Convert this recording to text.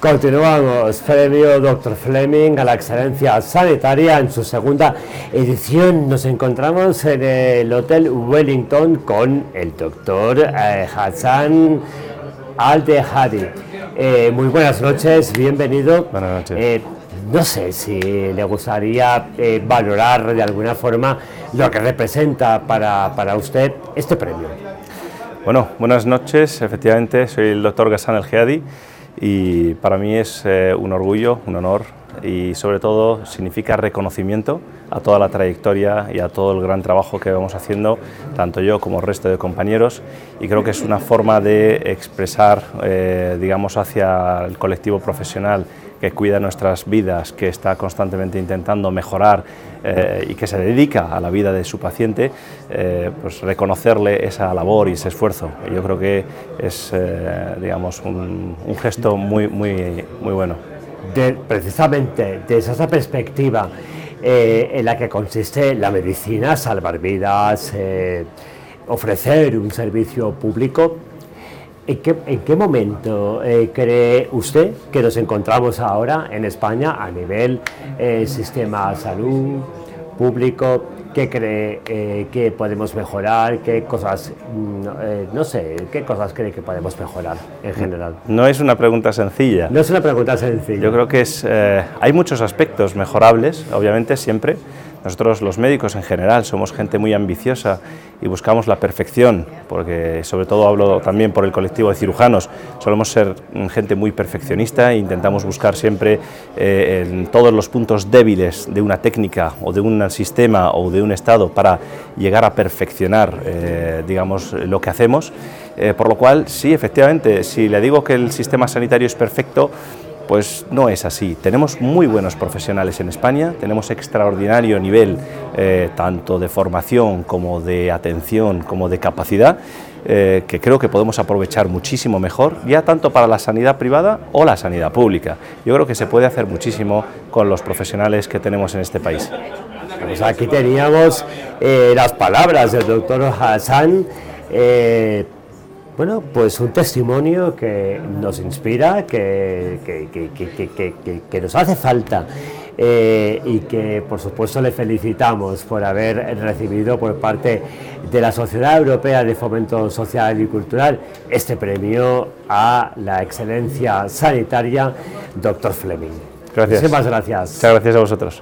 Continuamos, premio Dr. Fleming a la excelencia sanitaria en su segunda edición. Nos encontramos en el Hotel Wellington con el doctor eh, Hassan Al-Dehadi. Eh, muy buenas noches, bienvenido. Buenas noches. Eh, no sé si le gustaría eh, valorar de alguna forma lo que representa para, para usted este premio. Bueno, buenas noches. Efectivamente, soy el doctor Ghassan El Geadi y para mí es eh, un orgullo, un honor y sobre todo significa reconocimiento a toda la trayectoria y a todo el gran trabajo que vamos haciendo, tanto yo como el resto de compañeros, y creo que es una forma de expresar, eh, digamos, hacia el colectivo profesional que cuida nuestras vidas, que está constantemente intentando mejorar eh, y que se dedica a la vida de su paciente, eh, pues reconocerle esa labor y ese esfuerzo. Yo creo que es, eh, digamos, un, gesto muy, muy, muy bueno. Precisamente desde esa perspectiva en la que consiste la medicina, salvar vidas, ofrecer un servicio público, ¿en qué, en qué momento eh, cree usted que nos encontramos ahora en España a nivel eh, sistema salud público? ¿Qué cree eh, que podemos mejorar? ¿Qué cosas, mm, eh, no sé, qué cosas cree que podemos mejorar en general? No es una pregunta sencilla. No es una pregunta sencilla. Yo creo que es, eh, hay muchos aspectos mejorables, obviamente siempre. Nosotros los médicos en general somos gente muy ambiciosa y buscamos la perfección, porque sobre todo hablo también por el colectivo de cirujanos, solemos ser gente muy perfeccionista e intentamos buscar siempre eh, en todos los puntos débiles de una técnica o de un sistema o de un estado para llegar a perfeccionar, eh, digamos, lo que hacemos. Eh, por lo cual, sí, efectivamente, si le digo que el sistema sanitario es perfecto, pues no es así. Tenemos muy buenos profesionales en España, tenemos extraordinario nivel eh, tanto de formación como de atención como de capacidad eh, que creo que podemos aprovechar muchísimo mejor, ya tanto para la sanidad privada o la sanidad pública. Yo creo que se puede hacer muchísimo con los profesionales que tenemos en este país. Pues aquí teníamos eh, las palabras del doctor Hassan. Bueno, pues un testimonio que nos inspira, que- que nos hace falta eh, y que por supuesto le felicitamos por haber recibido por parte de la Sociedad Europea de Fomento Social y Cultural este premio a la excelencia sanitaria, doctor Fleming. Gracias. Muchísimas gracias. Muchas gracias a vosotros.